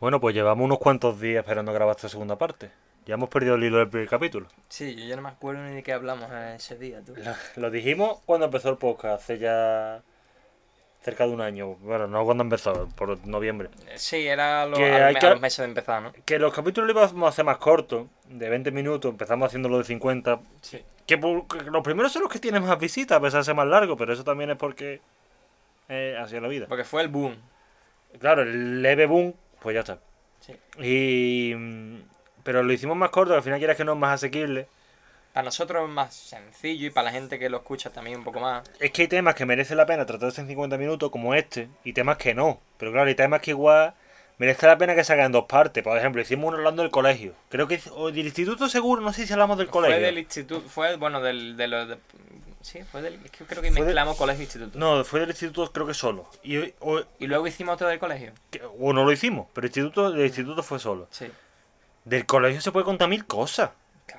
Bueno, pues llevamos unos cuantos días esperando grabar esta segunda parte. Ya hemos perdido el hilo del primer capítulo. Sí, yo ya no me acuerdo ni de qué hablamos ese día, tú. Lo, lo dijimos cuando empezó el podcast, hace ya cerca de un año. Bueno, no cuando empezó, por noviembre. Sí, era lo- Que al hay me- que- a los meses de empezar, ¿no? Que los capítulos los íbamos a hacer más cortos, de 20 minutos, empezamos haciéndolo de 50. Sí. Que los primeros son los que tienen más visitas, a pesar de ser más largo, pero eso también es porque eh, así es la vida. Porque fue el boom. Claro, el leve boom, pues ya está. Sí. Y. mm, Pero lo hicimos más corto, al final quieras que no es más asequible. Para nosotros es más sencillo y para la gente que lo escucha también un poco más. Es que hay temas que merecen la pena tratarse en 50 minutos, como este, y temas que no. Pero claro, hay temas que igual merece la pena que se hagan en dos partes. Por ejemplo, hicimos uno hablando del colegio. Creo que. O del instituto seguro, no sé si hablamos del colegio. Fue del instituto, fue, bueno, del, de los... de- sí, fue del... Es que creo que de- mezclamos colegio e instituto. No, fue del instituto creo que solo. Y, o, Y luego hicimos otro del colegio. que- o no lo hicimos, pero el instituto, del instituto fue solo. Sí. Del colegio se puede contar mil cosas.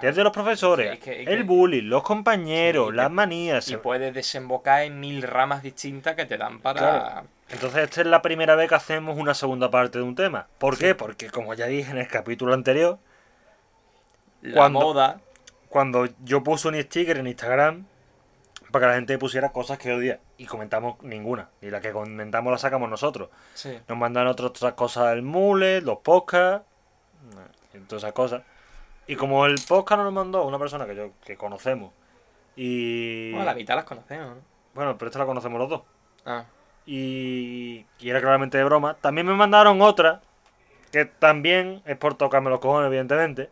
Desde los profesores, Es que- es que- el bullying, los compañeros, Sí, las que- manías. Y puede desembocar en mil ramas distintas que te dan para... Claro. Entonces esta es la primera vez que hacemos una segunda parte de un tema. ¿Por qué? Porque como ya dije en el capítulo anterior, La Cuando- moda. cuando yo puse un sticker en Instagram para que la gente pusiera cosas que odia y comentamos ninguna. Y la que comentamos la sacamos nosotros. Nos mandan otras, otras cosas del mule, los podcasts, todas esas cosas. Y como el podcast nos lo mandó una persona que yo que conocemos y Bueno, la mitad las conocemos, ¿no? bueno, pero esta la conocemos los dos. Ah. y, y era claramente de broma. También me mandaron otra, que también es por tocarme los cojones, evidentemente,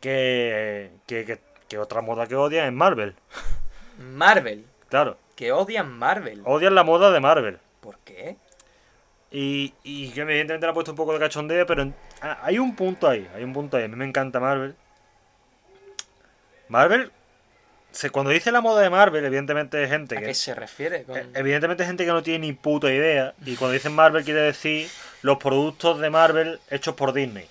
que, que, que, que otra moda que odian es Marvel. Marvel. Claro, Que odian Marvel. odian la moda de Marvel. ¿Por qué? Y, y que evidentemente le ha puesto un poco de cachondeo, pero en- ah, hay un punto ahí, hay un punto ahí. A mí me encanta Marvel. Marvel, se, cuando dice la moda de Marvel, evidentemente es gente ¿A que... qué se refiere? Con... Eh, Evidentemente hay gente que no tiene ni puta idea. Y cuando dicen Marvel quiere decir los productos de Marvel hechos por Disney.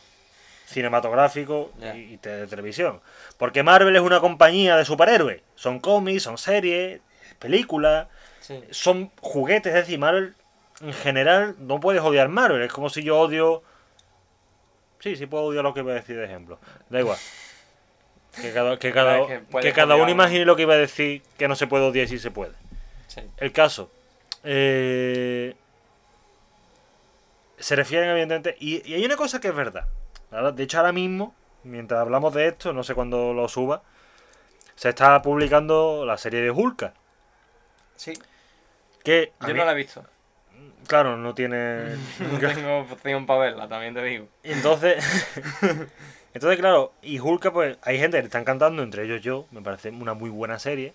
Cinematográfico y, de televisión. Porque Marvel es una compañía de superhéroes. Son cómics, son series, películas, Sí. son juguetes. Es decir, Marvel en general no puedes odiar Marvel. Es como si yo odio... Sí, sí puedo odiar lo que voy a decir de ejemplo. Da igual. Que cada, que cada, Es que cada uno imagine lo que iba a decir que no se puede odiar y sí se puede. sí. El caso. eh, se refieren, evidentemente. Y, y hay una cosa que es verdad. De hecho, ahora mismo, mientras hablamos de esto, no sé cuándo lo suba, se está publicando la serie de Hulka. Sí. Que, Yo mí- no la he visto. Claro, no tiene. No tengo opción para verla, también te digo. Y entonces. entonces, claro, y Hulka, pues hay gente que le están cantando, entre ellos yo. Me parece una muy buena serie.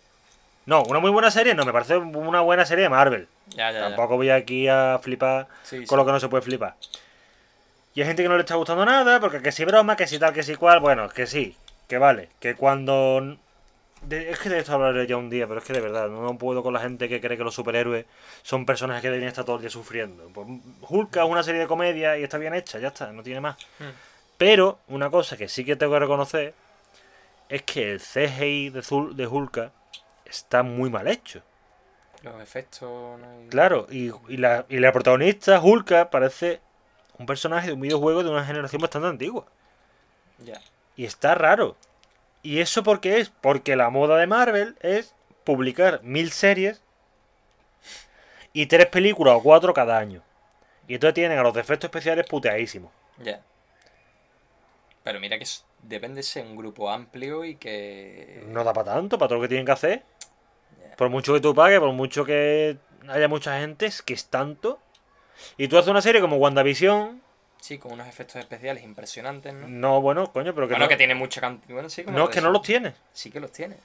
No, una muy buena serie, no, me parece una buena serie de Marvel. Ya, ya, ya. Tampoco voy aquí a flipar Sí, con sí. lo que no se puede flipar. Y hay gente que no le está gustando nada, porque que si broma, que si tal, que si cual, bueno, que sí, que vale, que cuando... de- es que de esto hablaré ya un día, pero es que de verdad, no puedo con la gente que cree que los superhéroes son personajes que deberían estar todo el día sufriendo. Pues, Hulk es una serie de comedia y está bien hecha, ya está, no tiene más. Hmm. Pero una cosa que sí que tengo que reconocer es que el CGI de, Zul- de Hulk está muy mal hecho. Los efectos. no hay- Claro, y, y la, y la protagonista, Hulka, parece un personaje de un videojuego de una generación bastante antigua. Ya. Y está raro. ¿Y eso por qué es? Porque la moda de Marvel es publicar mil series y tres películas o cuatro cada año. Y entonces tienen a los efectos especiales puteadísimos. Ya. Pero mira que deben de ser un grupo amplio y que. No da para tanto, para todo lo que tienen que hacer. Por mucho que tú pagues, por mucho que haya mucha gente, es que es tanto. Y tú haces una serie como WandaVision. Sí, con unos efectos especiales impresionantes, ¿no? No, bueno, coño, pero que bueno, no, que tiene mucha cantidad. Bueno, sí, como no, es que no los tiene. Sí que los tiene.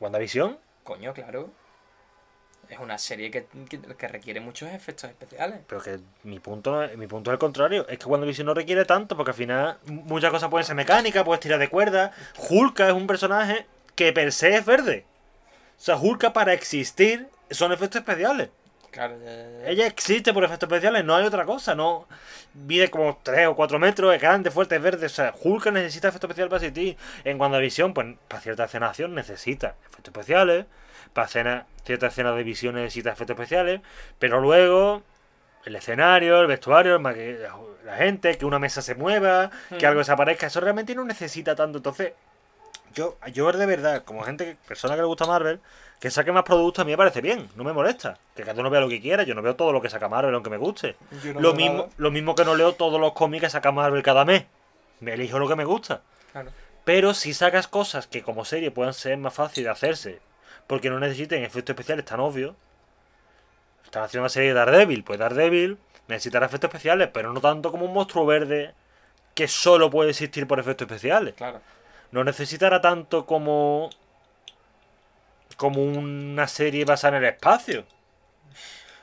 WandaVision. Coño, claro. Es una serie que, que, que requiere muchos efectos especiales. Pero que mi punto, mi punto es el contrario. Es que WandaVision no requiere tanto, porque al final muchas cosas pueden ser mecánicas, puedes tirar de cuerda. Hulka es un personaje que per se es verde. O sea, Hulka para existir son efectos especiales. Claro, ya, ya, ya. Ella existe por efectos especiales, no hay otra cosa, no. Mide como 3 o 4 metros, es grande, fuerte, es verde. O sea, Hulk necesita efectos especiales para existir. En WandaVision, pues para cierta escena de acción necesita efectos especiales. Para escena, cierta escena de visión necesita efectos especiales. Pero luego, el escenario, el vestuario, la, gente, que una mesa se mueva, que Mm. algo desaparezca, eso realmente no necesita tanto. Entonces, yo, yo de verdad, como gente, persona que le gusta Marvel, que saque más productos a mí me parece bien, no me molesta. Que cada uno vea lo que quiera, yo no veo todo lo que saca Marvel aunque me guste. No lo, mismo, nada. lo mismo que no leo todos los cómics que saca Marvel cada mes. Me elijo lo que me gusta. Claro. Pero si sacas cosas que como serie puedan ser más fáciles de hacerse, porque no necesiten efectos especiales tan obvios. Están haciendo una serie de Daredevil, pues Daredevil necesitará efectos especiales, pero no tanto como un monstruo verde que solo puede existir por efectos especiales Claro. no necesitará tanto como como una serie basada en el espacio.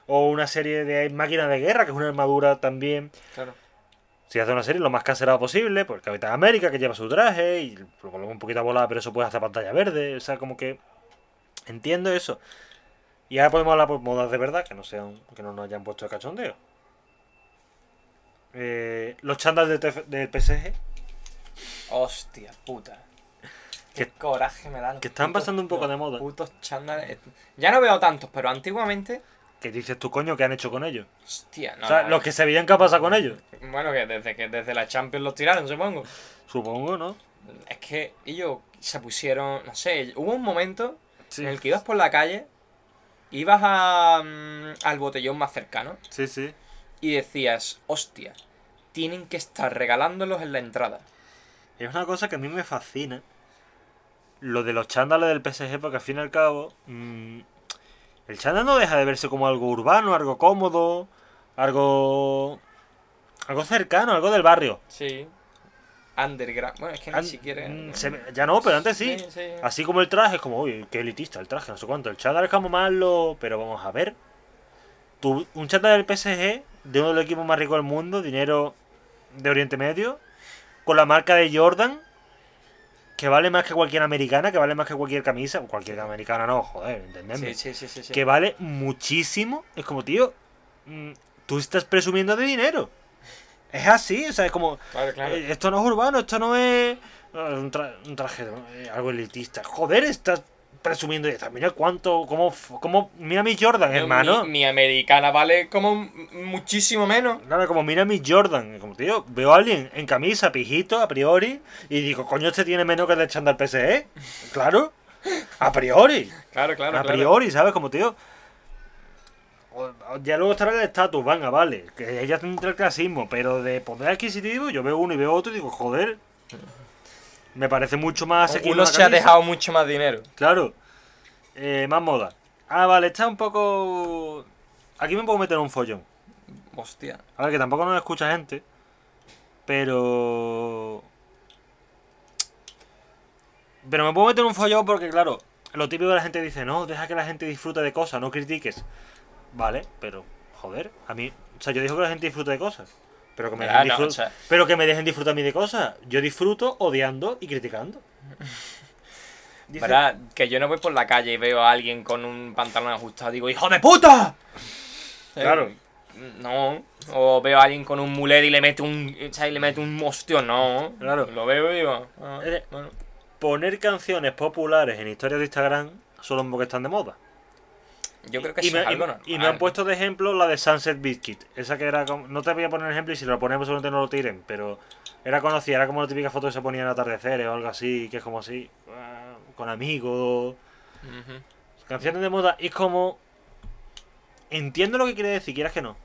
O una serie de máquinas de guerra que es una armadura también. Claro. si hace una serie lo más casera posible pues Capitán América que lleva su traje y lo coloca un poquito a volar pero eso puede hacer pantalla verde o sea como que entiendo eso. Y ahora podemos hablar por modas de verdad que no sean que no nos hayan puesto de cachondeo. Eh, los del, TF del PSG Hostia puta. Qué Que- coraje me los que están putos- pasando un poco de moda. Putos chándales. Ya no veo tantos, pero antiguamente. que dices tú coño que han hecho con ellos Hostia, no. o sea no, los que se veían que ha pasado con ellos Bueno, que desde que desde la Champions los tiraron, supongo. Supongo, ¿no? Es que ellos se pusieron. No sé, hubo un momento Sí, en el que ibas por la calle, ibas a, mm, al botellón más cercano sí, sí. y decías, hostia, tienen que estar regalándolos en la entrada. Es una cosa que a mí me fascina. Lo de los chándales del PSG, porque al fin y al cabo. mm, el chándal no deja de verse como algo urbano, algo cómodo, algo. algo cercano, algo del barrio. Sí. Underground. Bueno, es que ni siquiera. mm, se ya no, pero antes sí. Sí, sí. Así como el traje, es como, uy, qué elitista el traje, no sé cuánto. El chándal es como más lo. Pero vamos a ver. Un chándal del PSG, de uno de los equipos más ricos del mundo, dinero de Oriente Medio, con la marca de Jordan, que vale más que cualquier americana, que vale más que cualquier camisa. Cualquier americana no, joder, entendedme. Sí, sí, sí. Que vale muchísimo. Es como, tío, mm, tú estás presumiendo de dinero. Es así, o sea, es como, Claro, claro. eh, esto no es urbano, esto no es un, tra- un traje, eh, algo elitista. Joder, estás presumiendo. Mira cuánto, cómo, cómo, mira mi Jordan, hermano. Mi, mi americana vale como muchísimo menos. Claro, como mira mi Jordan. Como tío, veo a alguien en camisa, pijito, a priori, y digo, coño, este tiene menos que el de chándal PSE. Claro, a priori. Claro, claro, a claro. priori, ¿sabes? Como tío. Ya luego estará el estatus, venga, vale. Que ella tendrá el clasismo, pero de poder adquisitivo, yo veo uno y veo otro y digo, joder. Me parece mucho más Uno se ha dejado mucho más dinero. Claro. Eh, más moda. Ah, vale, está un poco. Aquí me puedo meter un follón. Hostia. A ver, que tampoco nos escucha gente. Pero. Pero me puedo meter un follón porque, claro, lo típico de la gente dice, no, deja que la gente disfrute de cosas, no critiques. Vale, pero, joder, a mí. O sea, yo digo que la gente disfrute de cosas. Pero que me, Ah, dejen, no, disfrut- o sea- pero que me dejen disfrutar a mí de cosas. Yo disfruto odiando y criticando. Dice- ¿Verdad? Que yo no voy por la calle y veo a alguien con un pantalón ajustado y digo, ¡Hijo de puta! Claro. Eh, No. O veo a alguien con un mulet y le mete un. o sea, y le mete un ostión, no. Claro. Lo veo y digo. ah, bueno. Poner canciones populares en historias de Instagram son los que están de moda. Yo creo que y eso me, es algo y- normal. y me han puesto de ejemplo la de Sunset Biscuit. Esa que era como. No te voy a poner ejemplo y si lo ponemos seguramente no lo tiren, pero era conocida, era como la típica foto que se ponía en atardeceres o algo así, que es como así, ah, con amigos. Canciones de moda y es como. Entiendo lo que quiere decir, quieras que no.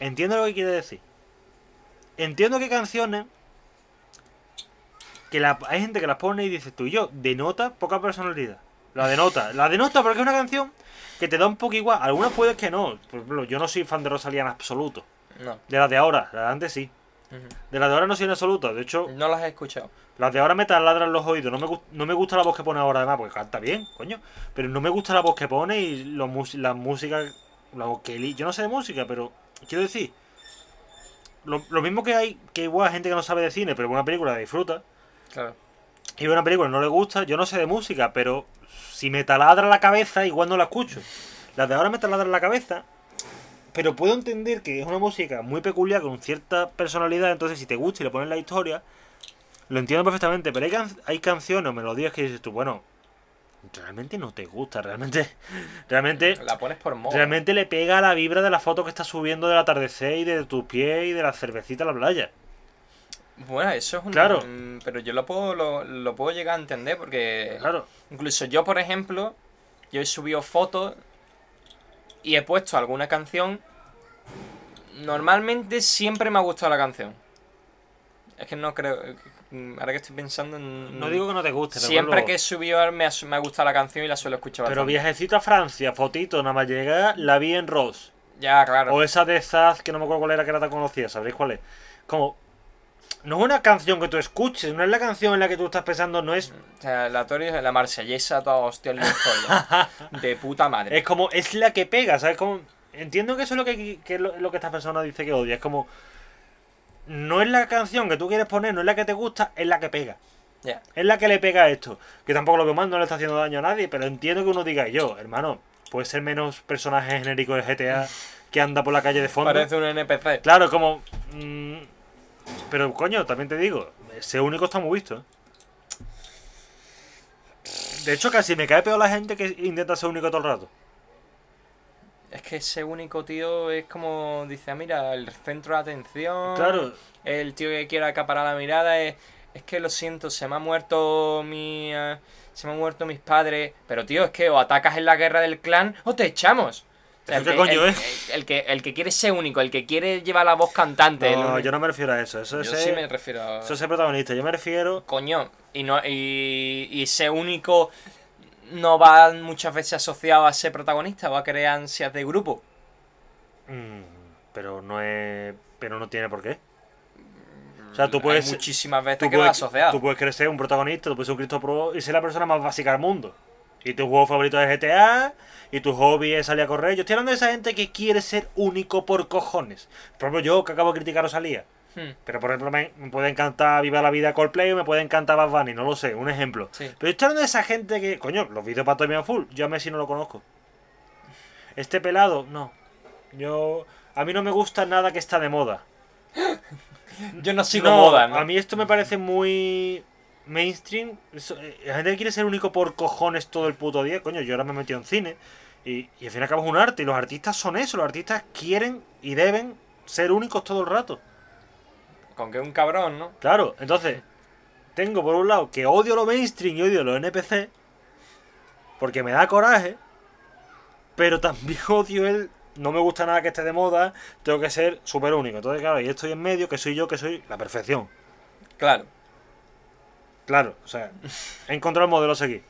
Entiendo lo que quiere decir. Entiendo que canciones. Que la, hay gente que las pone y dice tú y yo, denota poca personalidad. La denota. La denota porque es una canción que te da un poco igual. Algunas puedes que no. Por ejemplo, yo no soy fan de Rosalía en absoluto. No. De las de ahora, la de antes sí. De las de ahora no soy en absoluto. De hecho, No las he escuchado. las de ahora me taladran los oídos. No me, no me gusta la voz que pone ahora, además, porque canta bien, coño. Pero no me gusta la voz que pone y los la música. La voz que Yo no sé de música, pero quiero decir. Lo, lo mismo que hay que igual gente que no sabe de cine, pero una película la disfruta. Claro. Y una película no le gusta. Yo no sé de música, pero si me taladra la cabeza, igual no la escucho. Las de ahora me taladran la cabeza. pero puedo entender que es una música muy peculiar, con cierta personalidad, entonces si te gusta y le pones la historia, lo entiendo perfectamente, pero hay, can- hay canciones o melodías que dices tú, bueno, realmente no te gusta, realmente, realmente, La pones por moda. realmente le pega a la vibra de la foto que estás subiendo del atardecer y de tus pies y de la cervecita a la playa. Bueno, eso es un... Claro. Pero yo lo puedo, lo, lo puedo llegar a entender porque... Claro, Incluso yo, por ejemplo, yo he subido fotos y he puesto alguna canción. Normalmente siempre me ha gustado la canción. Es que no creo... Ahora que estoy pensando... en- no digo que no te guste, pero Siempre que he subido me ha, me ha gustado la canción y la suelo escuchar Pero bastante. viajecito a Francia, fotito, nada más llegar, la vi en Rose. Ya, claro. O esa de Zaz, que no me acuerdo cuál era, que era tan conocida, ¿sabréis cuál es? Como, no es una canción que tú escuches, no es la canción en la que tú estás pensando, no es... O sea, la Tori, la marsellesa, toda hostia historia. de puta madre. Es como, es la que pega, ¿sabes? Como, entiendo que eso es lo que, que es lo, que esta persona dice que odia, es como... No es la canción que tú quieres poner, no es la que te gusta, es la que pega. Es la que le pega a esto. Que tampoco lo veo mal, no le está haciendo daño a nadie, pero entiendo que uno diga yo, hermano, puede ser menos personaje genérico de GTA que anda por la calle de fondo. Parece un NPC. Claro, como. mm, pero coño, también te digo, ese único está muy visto. ¿eh? De hecho, casi me cae peor la gente que intenta ser único todo el rato. Es que ese único tío es como dice, ah, mira, el centro de atención. Claro, El tío que quiere acaparar la mirada es. Es que lo siento, se me ha muerto mi. eh, se me han muerto mis padres. Pero tío, es que o atacas en la guerra del clan o te echamos. O sea, ¿Eso el que- coño el- es? El, el que, el que quiere ser único, el que quiere llevar la voz cantante. no, yo no me refiero a eso. Eso es, Yo sí ser- me refiero a. eso es ser protagonista. Yo me refiero. Coño, y no y, y ese único no va muchas veces asociado a ser protagonista, va a crear ansias de grupo. mm, pero no es. Pero no tiene por qué. O sea, tú Hay puedes. muchísimas veces Tú que va puedes, asociado. tú puedes ser un protagonista, tú puedes ser un Cristo Pro y ser la persona más básica del mundo. Y tu juego favorito es GTA, y tu hobby es salir a correr. Yo estoy hablando de esa gente que quiere ser único por cojones. Por ejemplo, yo que acabo de criticar a Rosalía. Hmm, Pero por ejemplo, me, me puede encantar Viva la Vida Coldplay o me puede encantar Bad Bunny, no lo sé, un ejemplo. sí. Pero yo estoy hablando de esa gente que, coño, los vídeos para Tommy Full, yo a Messi no lo conozco. Este pelado, no. Yo. A mí no me gusta nada que está de moda. Yo no sigo No, moda, ¿no? A mí esto me parece muy mainstream. Eh, la gente quiere ser único por cojones todo el puto día. Coño, yo ahora me he metido en cine. Y, y al fin y al cabo es un arte. Y los artistas son eso. Los artistas quieren y deben ser únicos todo el rato. Con que un cabrón, ¿no? Claro, entonces, tengo por un lado que odio lo mainstream y odio los NPC. Porque me da coraje. Pero también odio el. No me gusta nada que esté de moda. Tengo que ser súper único. Entonces, claro, y estoy en medio, que soy yo, que soy la perfección. Claro. Claro, o sea, he encontrado el modelo a seguir.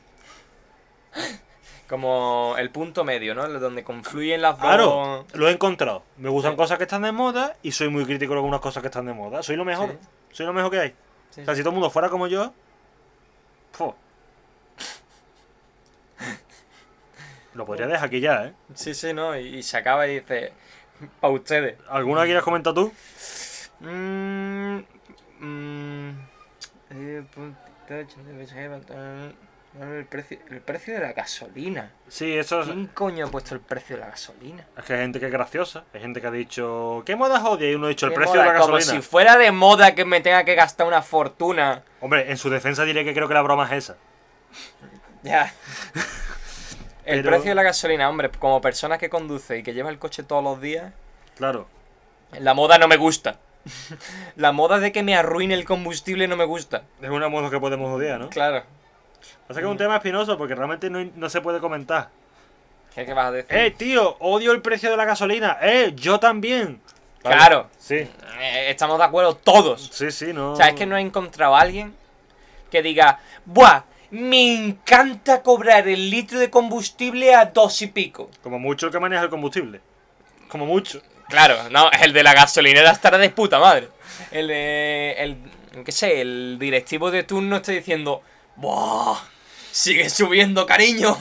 Como el punto medio, ¿no? Donde confluyen las dos. Claro, lo he encontrado. Me gustan Sí. cosas que están de moda y soy muy crítico con algunas cosas que están de moda. Soy lo mejor. Sí. Soy lo mejor que hay. Sí, O sea, si todo el mundo fuera como yo. Lo podría dejar aquí ya, ¿eh? sí, sí, ¿no? Y, y se acaba y dice. Para ustedes. ¿Alguna quieres comentar tú? Mm, mm, eh, el, precio, el precio de la gasolina. Sí, eso es. ¿Quién coño ha puesto el precio de la gasolina? Es que hay gente que es graciosa. Hay gente que ha dicho. ¿Qué moda odia? Y uno ha dicho el precio moda, de la Como gasolina. si fuera de moda que me tenga que gastar una fortuna. Hombre, en su defensa diré que creo que la broma es esa. Ya. El Pero- precio de la gasolina, hombre, como persona que conduce y que lleva el coche todos los días, Claro. la moda no me gusta. La moda de que me arruine el combustible no me gusta. Es una moda que podemos odiar, ¿no? Claro. Pasa que es un tema espinoso porque realmente no, no se puede comentar. ¿Qué, qué vas a decir? ¡Eh, tío! Odio el precio de la gasolina. ¡Eh, yo también! Vale. Claro. Sí, Eh, estamos de acuerdo todos. sí, sí, no. O sea, es que no he encontrado a alguien que diga, ¡buah! Me encanta cobrar el litro de combustible a dos y pico. Como mucho el que maneja el combustible. Como mucho. Claro, no, el de la gasolinera estará de puta madre. El de. El. qué sé, el directivo de turno está diciendo. ¡Buah! Sigue subiendo, cariño.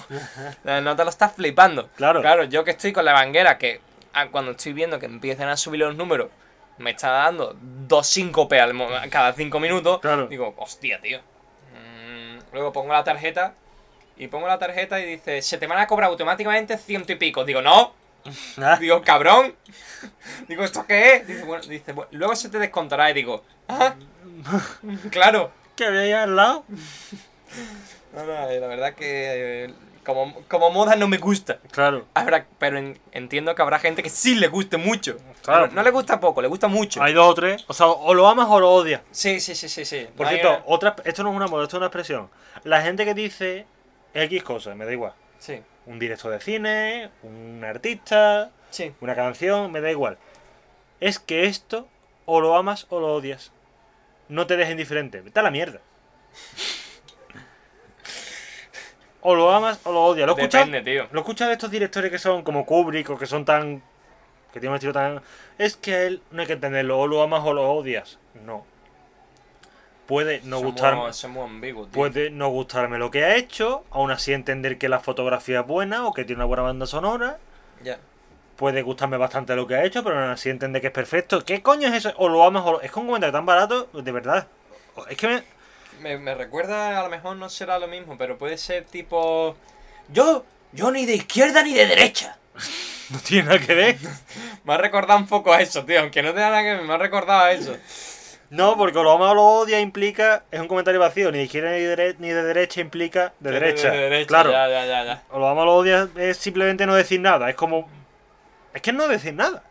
No te lo estás flipando. Claro. Claro, yo que estoy con la banguera, que ah, cuando estoy viendo que empiezan a subir los números, me está dando dos síncope cada cinco minutos. Claro. Digo, hostia, tío. Mm, luego pongo la tarjeta. Y pongo la tarjeta y dice, se te van a cobrar automáticamente ciento y pico. Digo, no, Ah, Digo, cabrón. Digo, ¿esto qué es? Dice, bueno, dice, "Bueno, luego se te descontará y digo, ah, claro. ¿Qué había ahí al lado? No, no, eh, la verdad que eh, como, como moda no me gusta. Claro. Habrá, pero en- entiendo que habrá gente que sí le guste mucho. Claro. No, le gusta poco, le gusta mucho. Hay dos o tres. O sea, o lo amas o lo odias. Sí, sí, sí, sí, sí. Por No cierto, una- otra, esto no es una moda, esto es una expresión. La gente que dice X cosas, me da igual. Sí, Un director de cine, un artista, sí. una canción, me da igual. Es que esto o lo amas o lo odias. No te dejes indiferente. Vete a la mierda. O lo amas o lo odias. ¿Lo escuchas? Depende, tío. ¿Lo escuchas de estos directores que son como Kubrick o que son tan. que tienen un estilo tan. Es que a él no hay que entenderlo, o lo amas o lo odias. No. Puede no Somos- gustarme. Somos ambiguos, tío. Puede no gustarme lo que ha hecho, aún así entender que la fotografía es buena o que tiene una buena banda sonora. Ya. Puede gustarme bastante lo que ha hecho, pero aún así entender que es perfecto. ¿Qué coño es eso? O lo amas o lo... Es que un comentario tan barato, de verdad. Es que me... Me, me recuerda, a lo mejor no será lo mismo, pero puede ser tipo... Yo, yo ni de izquierda ni de derecha. no tiene nada que ver. Me ha recordado un poco a eso, tío. Aunque no tenga nada que ver, me ha recordado a eso. No, porque o lo amas o lo odias implica... Es un comentario vacío. Ni de izquierda ni de, dere- ni de derecha implica de derecha. De derecha, Claro. Ya, ya, ya, ya. O lo amas o lo odias es simplemente no decir nada. Es como... Es que no decir nada.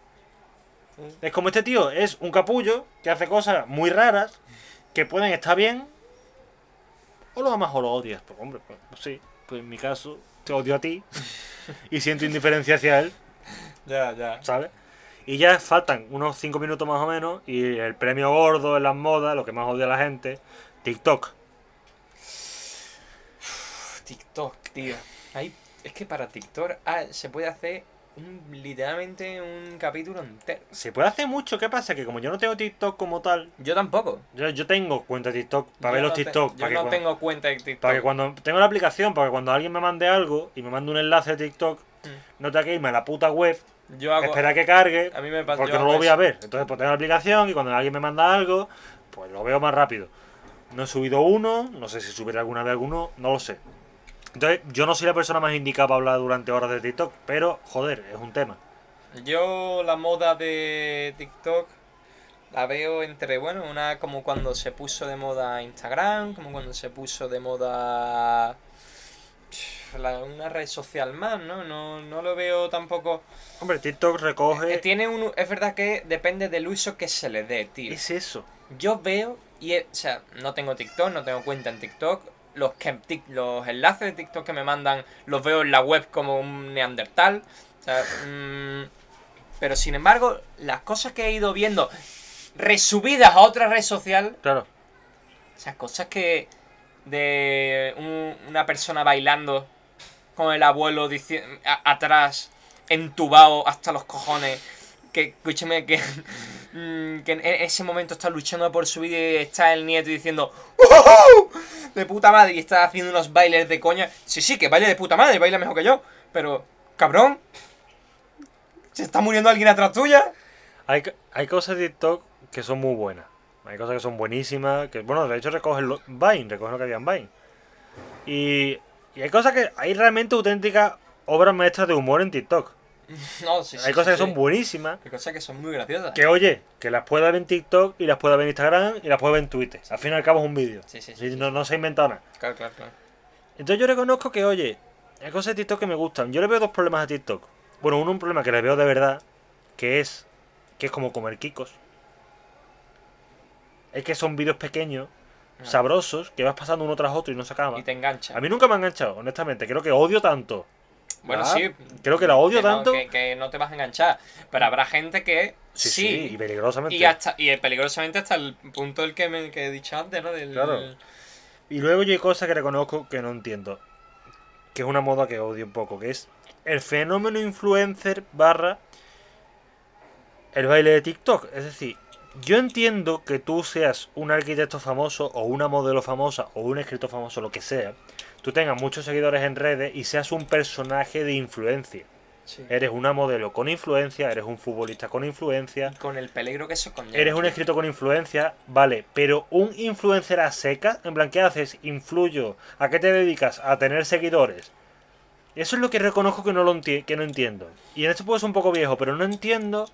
Es como este tío, es un capullo que hace cosas muy raras que pueden estar bien. O lo amas o lo odias. Pues hombre, pues, pues sí. Pues en mi caso, te odio a ti. y siento indiferencia hacia él, Ya, ya. ¿sabes? Y ya faltan unos 5 minutos más o menos. Y el premio gordo en las modas, lo que más odia a la gente, TikTok. TikTok, tío. Ahí, es que para TikTok ah, se puede hacer un- literalmente un capítulo entero. Se puede hacer mucho, ¿qué pasa? Que como yo no tengo TikTok como tal, Yo tampoco. yo, yo tengo cuenta de TikTok para Yo ver los no te- TikTok. Yo para que no cuando- tengo cuenta de TikTok. Para que cuando tengo la aplicación, para que cuando alguien me mande algo y me mande un enlace de TikTok, Mm. no tenga que irme a la puta web, Yo hago... esperar que cargue, A mí me pasa... porque no lo voy a ver. Entonces, pues tengo la aplicación y cuando alguien me manda algo, pues lo veo más rápido. No he subido uno, no sé si subiré alguna vez alguno, no lo sé. Entonces, yo no soy la persona más indicada para hablar durante horas de TikTok, pero joder, es un tema. Yo la moda de TikTok la veo entre, bueno, una como cuando se puso de moda Instagram, como cuando se puso de moda la- una red social más, ¿no? No, no lo veo tampoco... Hombre, TikTok Eh, recoge. Tiene un, es verdad que depende del uso que se le dé, tío. Es eso. Yo veo, y o sea, no tengo TikTok, no tengo cuenta en TikTok. Los, que, los enlaces de TikTok que me mandan los veo en la web como un neandertal. O sea, mm, pero sin embargo, las cosas que he ido viendo resubidas a otra red social, Claro. o sea, cosas que de un- una persona bailando con el abuelo a- atrás, entubado hasta los cojones. Que, escúchame, que, mm, en ese momento está luchando por su vida y está el nieto diciendo "¡Ujú! De puta madre y está haciendo unos bailes de coña. Sí, sí, que baile de puta madre, baila mejor que yo. Pero, cabrón, ¿se está muriendo alguien atrás tuya? Hay, hay cosas de TikTok que son muy buenas. Hay cosas que son buenísimas. Que, bueno, de hecho recogen lo, Vine, recogen lo que había en Vine. Y, y hay cosas que. Hay realmente auténticas obras maestras de humor en TikTok. No, sí, sí, hay cosas sí, que son buenísimas. Hay cosas que son muy graciosas. Que oye, que las pueda ver en TikTok y las pueda ver en Instagram y las pueda ver en Twitter. Al fin y al cabo es un vídeo. Sí. No, no se ha inventado nada. Claro, claro, claro. Entonces yo reconozco que, oye, hay cosas de TikTok que me gustan. Yo le veo dos problemas a TikTok. Bueno, uno un problema que le veo de verdad, que es que es como comer kikos. Es que son vídeos pequeños, Ah. sabrosos, que vas pasando uno tras otro y no se acaba. Y te engancha. A mí nunca me ha enganchado, honestamente. Creo que odio tanto. Bueno, Ah, sí. creo que la odio tanto. que, que no te vas a enganchar. Pero habrá gente que Sí, sí. sí, y peligrosamente. y, hasta, y peligrosamente hasta el punto del que, me, que he dicho antes, ¿no? Del, Claro. Y luego yo hay cosas que reconozco que no entiendo. Que es una moda que odio un poco. Que es el fenómeno influencer barra el baile de TikTok. Es decir, yo entiendo que tú seas un arquitecto famoso o una modelo famosa o un escritor famoso, lo que sea. Tú tengas muchos seguidores en redes y seas un personaje de influencia. Sí. Eres una modelo con influencia, eres un futbolista con influencia, Y con el peligro que eso conlleva. Eres un escritor con influencia, vale, pero un influencer a seca, en plan, ¿qué haces? Influyo. ¿A qué te dedicas? A tener seguidores. Eso es lo que reconozco que no, lo que no entiendo. Y en esto puedo ser un poco viejo, pero no entiendo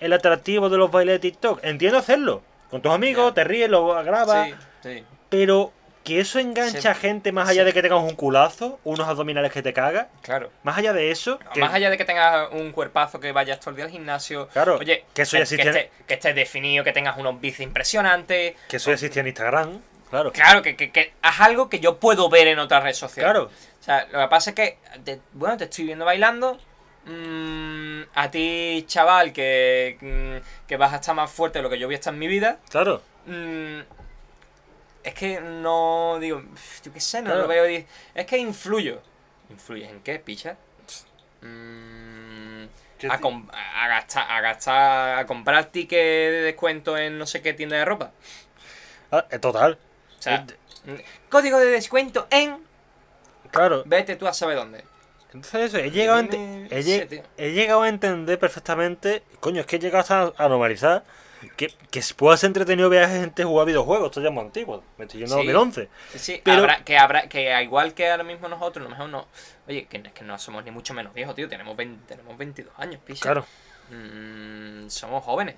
el atractivo de los bailes de TikTok. Entiendo hacerlo. Con tus amigos, te ríes, lo grabas. Sí, sí. Pero que eso engancha a gente más allá de que tengas un culazo, unos abdominales que te cagas. Claro. Más allá de eso. que- Más allá de que tengas un cuerpazo que vayas todo el día al gimnasio. Claro, Oye, que eso ya existe esté- que estés definido, que tengas unos bíceps impresionantes. Que eso ya existía en Instagram. Claro. Claro, que, que, que haz algo que yo puedo ver en otras redes sociales. Claro. O sea, lo que pasa es que, te- bueno, te estoy viendo bailando. Mm, a ti, chaval, que, mm, que vas a estar más fuerte de lo que yo voy a estar en mi vida. Claro. mm, es que no digo, yo qué sé, no Claro. lo veo. Es que influyo. ¿Influyes en qué, picha? Mm, ¿Qué a, gastar, a gastar, a comprar ticket de descuento en no sé qué tienda de ropa. Ah, eh, total. O sea, código de descuento en. Claro. Vete tú a saber dónde. Entonces eso, he llegado, a Tiene- he, sí, he llegado a entender perfectamente, coño, es que he llegado hasta a normalizar que, que pueda ser entretenido ver a gente jugar videojuegos, esto ya es muy antiguo, me estoy yendo a Sí. 2011. Sí, sí, Pero- habrá, que habrá, que a igual que ahora mismo nosotros, a lo mejor no. Oye, que, es que no somos ni mucho menos viejos, tío. Tenemos, 20 tenemos 22 años, picha. Claro, Mm, somos jóvenes.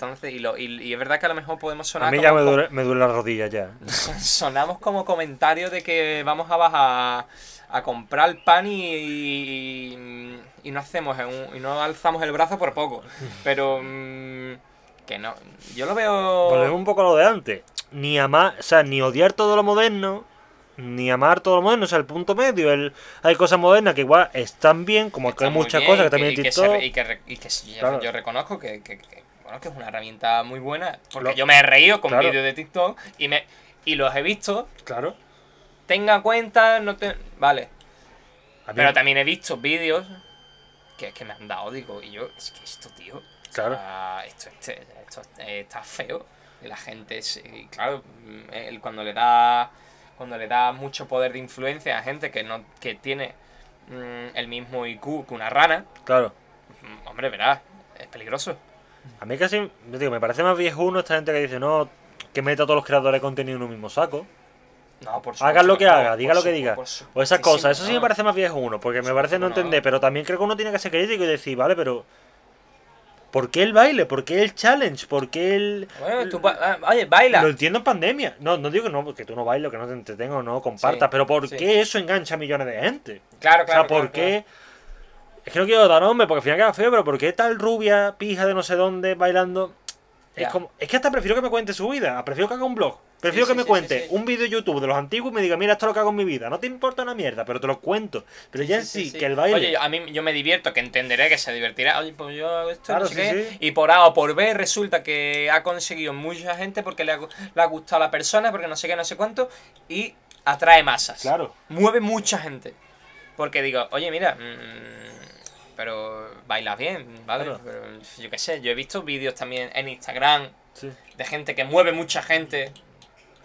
Entonces, y, lo, y, y es verdad que a lo mejor podemos a sonar mí como, ya me duele, me duele la rodilla ya. sonamos como comentarios de que vamos a bajar a comprar pan y, y, y no hacemos un- y no alzamos el brazo por poco. Pero mm, que no, yo lo veo Volvemos un poco a lo de antes. Ni amar, o sea, ni odiar todo lo moderno, ni amar todo lo moderno, o sea, el punto medio. El, hay cosas modernas que igual están bien, como que hay muchas bien cosas que también y que se y que, y que yo, Claro. yo reconozco que, bueno, que es una herramienta muy buena. Porque Lo- yo me he reído con Claro. vídeos de TikTok y me y los he visto. Claro. Tenga cuenta, no te. Vale. Pero también he visto vídeos que es que me han dado, digo, y yo, es que esto, tío. o Claro. sea, esto, este- esto está feo. Y la gente, sí, claro, mm, él cuando le da. Cuando le da mucho poder de influencia a gente que no. que tiene mm, el mismo IQ que una rana. Claro. Mm, Hombre, verás, es peligroso. A mí casi, yo digo, me parece más viejuno esta gente que dice, no, que meta a todos los creadores de contenido en un mismo saco. No, por Hagan lo que no, haga, diga lo que diga. O esas cosas, eso sí me parece más viejuno, porque me parece no supuesto, entender, pero también creo que uno tiene que ser crítico y decir, vale, pero ¿por qué el baile? ¿Por qué el challenge? ¿Por qué el...? Bueno, tú ba- ah, oye, baila. Lo entiendo en pandemia. No, no digo que no, que tú no bailes, que no te entretengas o no compartas, Sí, pero ¿por sí. qué eso engancha a millones de gente? Claro, o sea, claro. ¿por claro, qué...? Es que no quiero dar nombre, porque al final queda feo, pero ¿por qué tal rubia, pija de no sé dónde, bailando? Es, como, es que hasta prefiero que me cuente su vida, prefiero que haga un blog. Prefiero Sí, que sí, me cuente sí, un vídeo de YouTube de los antiguos y me diga, mira, esto es lo que hago en mi vida. No te importa una mierda, pero te lo cuento. Pero ya en sí, que el baile... Oye, a mí yo me divierto, que entenderé que se divertirá. Oye, pues yo hago esto, Claro, no sé qué. Y por A o por B resulta que ha conseguido mucha gente porque le ha, gu- le ha gustado a la persona, porque no sé qué, no sé cuánto. Y atrae masas. Claro. Mueve mucha gente. Porque digo, oye, mira, mm, pero bailas bien, ¿vale? Claro. Pero, yo qué sé, yo he visto vídeos también en Instagram Sí. de gente que mueve mucha gente.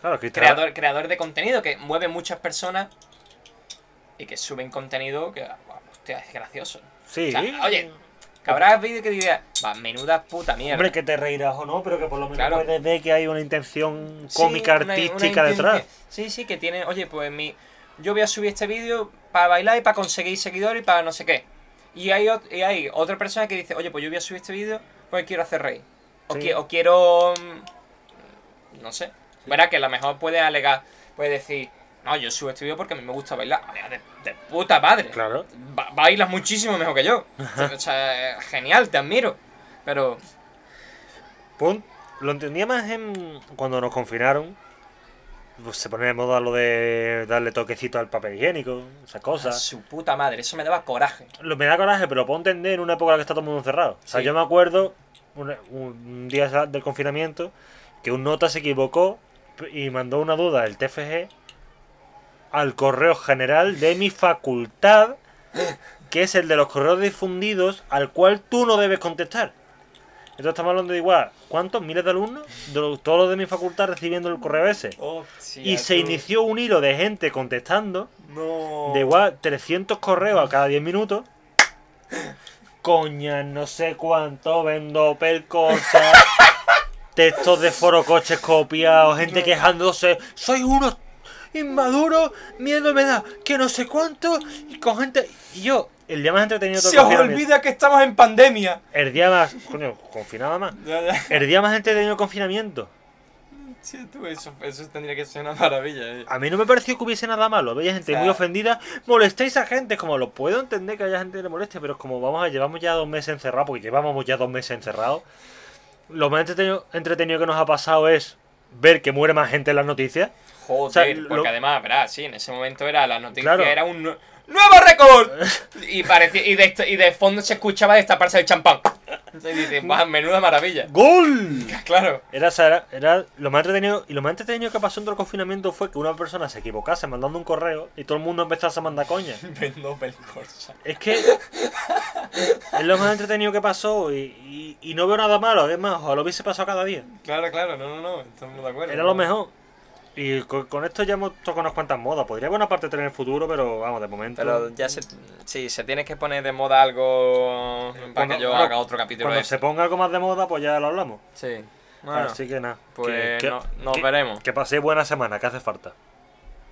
Claro, que creador, creador de contenido que mueve muchas personas y que suben contenido que, hostia, es gracioso. Sí. O sea, oye, que habrá vídeo que diga, va, menuda puta mierda. Hombre, que te reirás o no, pero que por lo menos Claro. puedes ver que hay una intención cómica, una artística detrás. Sí, sí, que tiene, oye, pues mi, yo voy a subir este vídeo para bailar y para conseguir seguidores y para no sé qué. Y hay, y hay otra persona que dice, oye, pues yo voy a subir este vídeo porque quiero hacer reír. O, Sí. qui- o quiero... mm, No sé. Verá que a lo mejor puede alegar, puede decir, no, yo subo este vídeo porque a mí me gusta bailar. De, de puta madre. Claro. Ba- bailas muchísimo mejor que yo. o sea, genial, te admiro. Pero... Pon- lo entendía más en cuando nos confinaron. Pues se ponía de moda lo de darle toquecito al papel higiénico, esas A cosas. su puta madre, eso me daba coraje. Lo, me da coraje, pero puedo entender en una época en la que está todo el mundo encerrado. O sea, Sí. yo me acuerdo un, un día del confinamiento que un nota se equivocó y mandó una duda del TFG al correo general de mi facultad, que es el de los correos difundidos, al cual tú no debes contestar. Entonces estamos hablando de igual, ¿cuántos? ¿Miles de alumnos? De todos los de mi facultad recibiendo el correo ese. Y se inició un hilo de gente contestando No. de igual 300 correos a cada 10 minutos. Coña, no sé cuánto, vendo pel cosas. textos de foro coches copiados, gente quejándose. Sois unos inmaduro, miedo me da, que no sé cuánto, y con gente. Y yo, el día más entretenido de todo Se el os olvida que estamos en pandemia. El día más. Coño, confinado más. El día más entretenido del confinamiento. Sí, tú, eso, eso tendría que ser una maravilla. eh. A mí no me pareció que hubiese nada malo. Veía gente O sea- muy ofendida. Molestáis a gente. Como lo puedo entender que haya gente que le moleste, pero es como vamos a llevamos ya dos meses encerrados, porque llevábamos ya dos meses encerrados. Lo más entretenido, entretenido que nos ha pasado es ver que muere más gente en las noticias. Joder, sea, lo- porque además, verás, sí, en ese momento era la noticia, Claro. era un nue- ¡Nuevo récord! y, parecía, y, de, y de fondo se escuchaba destaparse el champán. Y dices, "Buah, menuda maravilla. ¡Gol! Claro. Era, era, era lo más entretenido. Y lo más entretenido que pasó en todo el confinamiento fue que una persona se equivocase mandando un correo y todo el mundo empezase a mandar coña. Es que es lo más entretenido que pasó y, y- y no veo nada malo. Es más, lo hubiese pasado cada día. Claro, claro, no, no, no, estamos de acuerdo. Era lo mejor. Y con, con esto ya hemos tocado unas cuantas modas. Podría haber una parte 3 en el futuro, pero vamos, de momento. Pero ya se. Sí, se tiene que poner de moda algo. Para Cuando- que yo bueno, haga otro capítulo cuando de se ponga algo más de moda, pues ya lo hablamos. Sí. Bueno, Así que nada. pues que- no- nos que- veremos. Que paséis buena semana, que hace falta.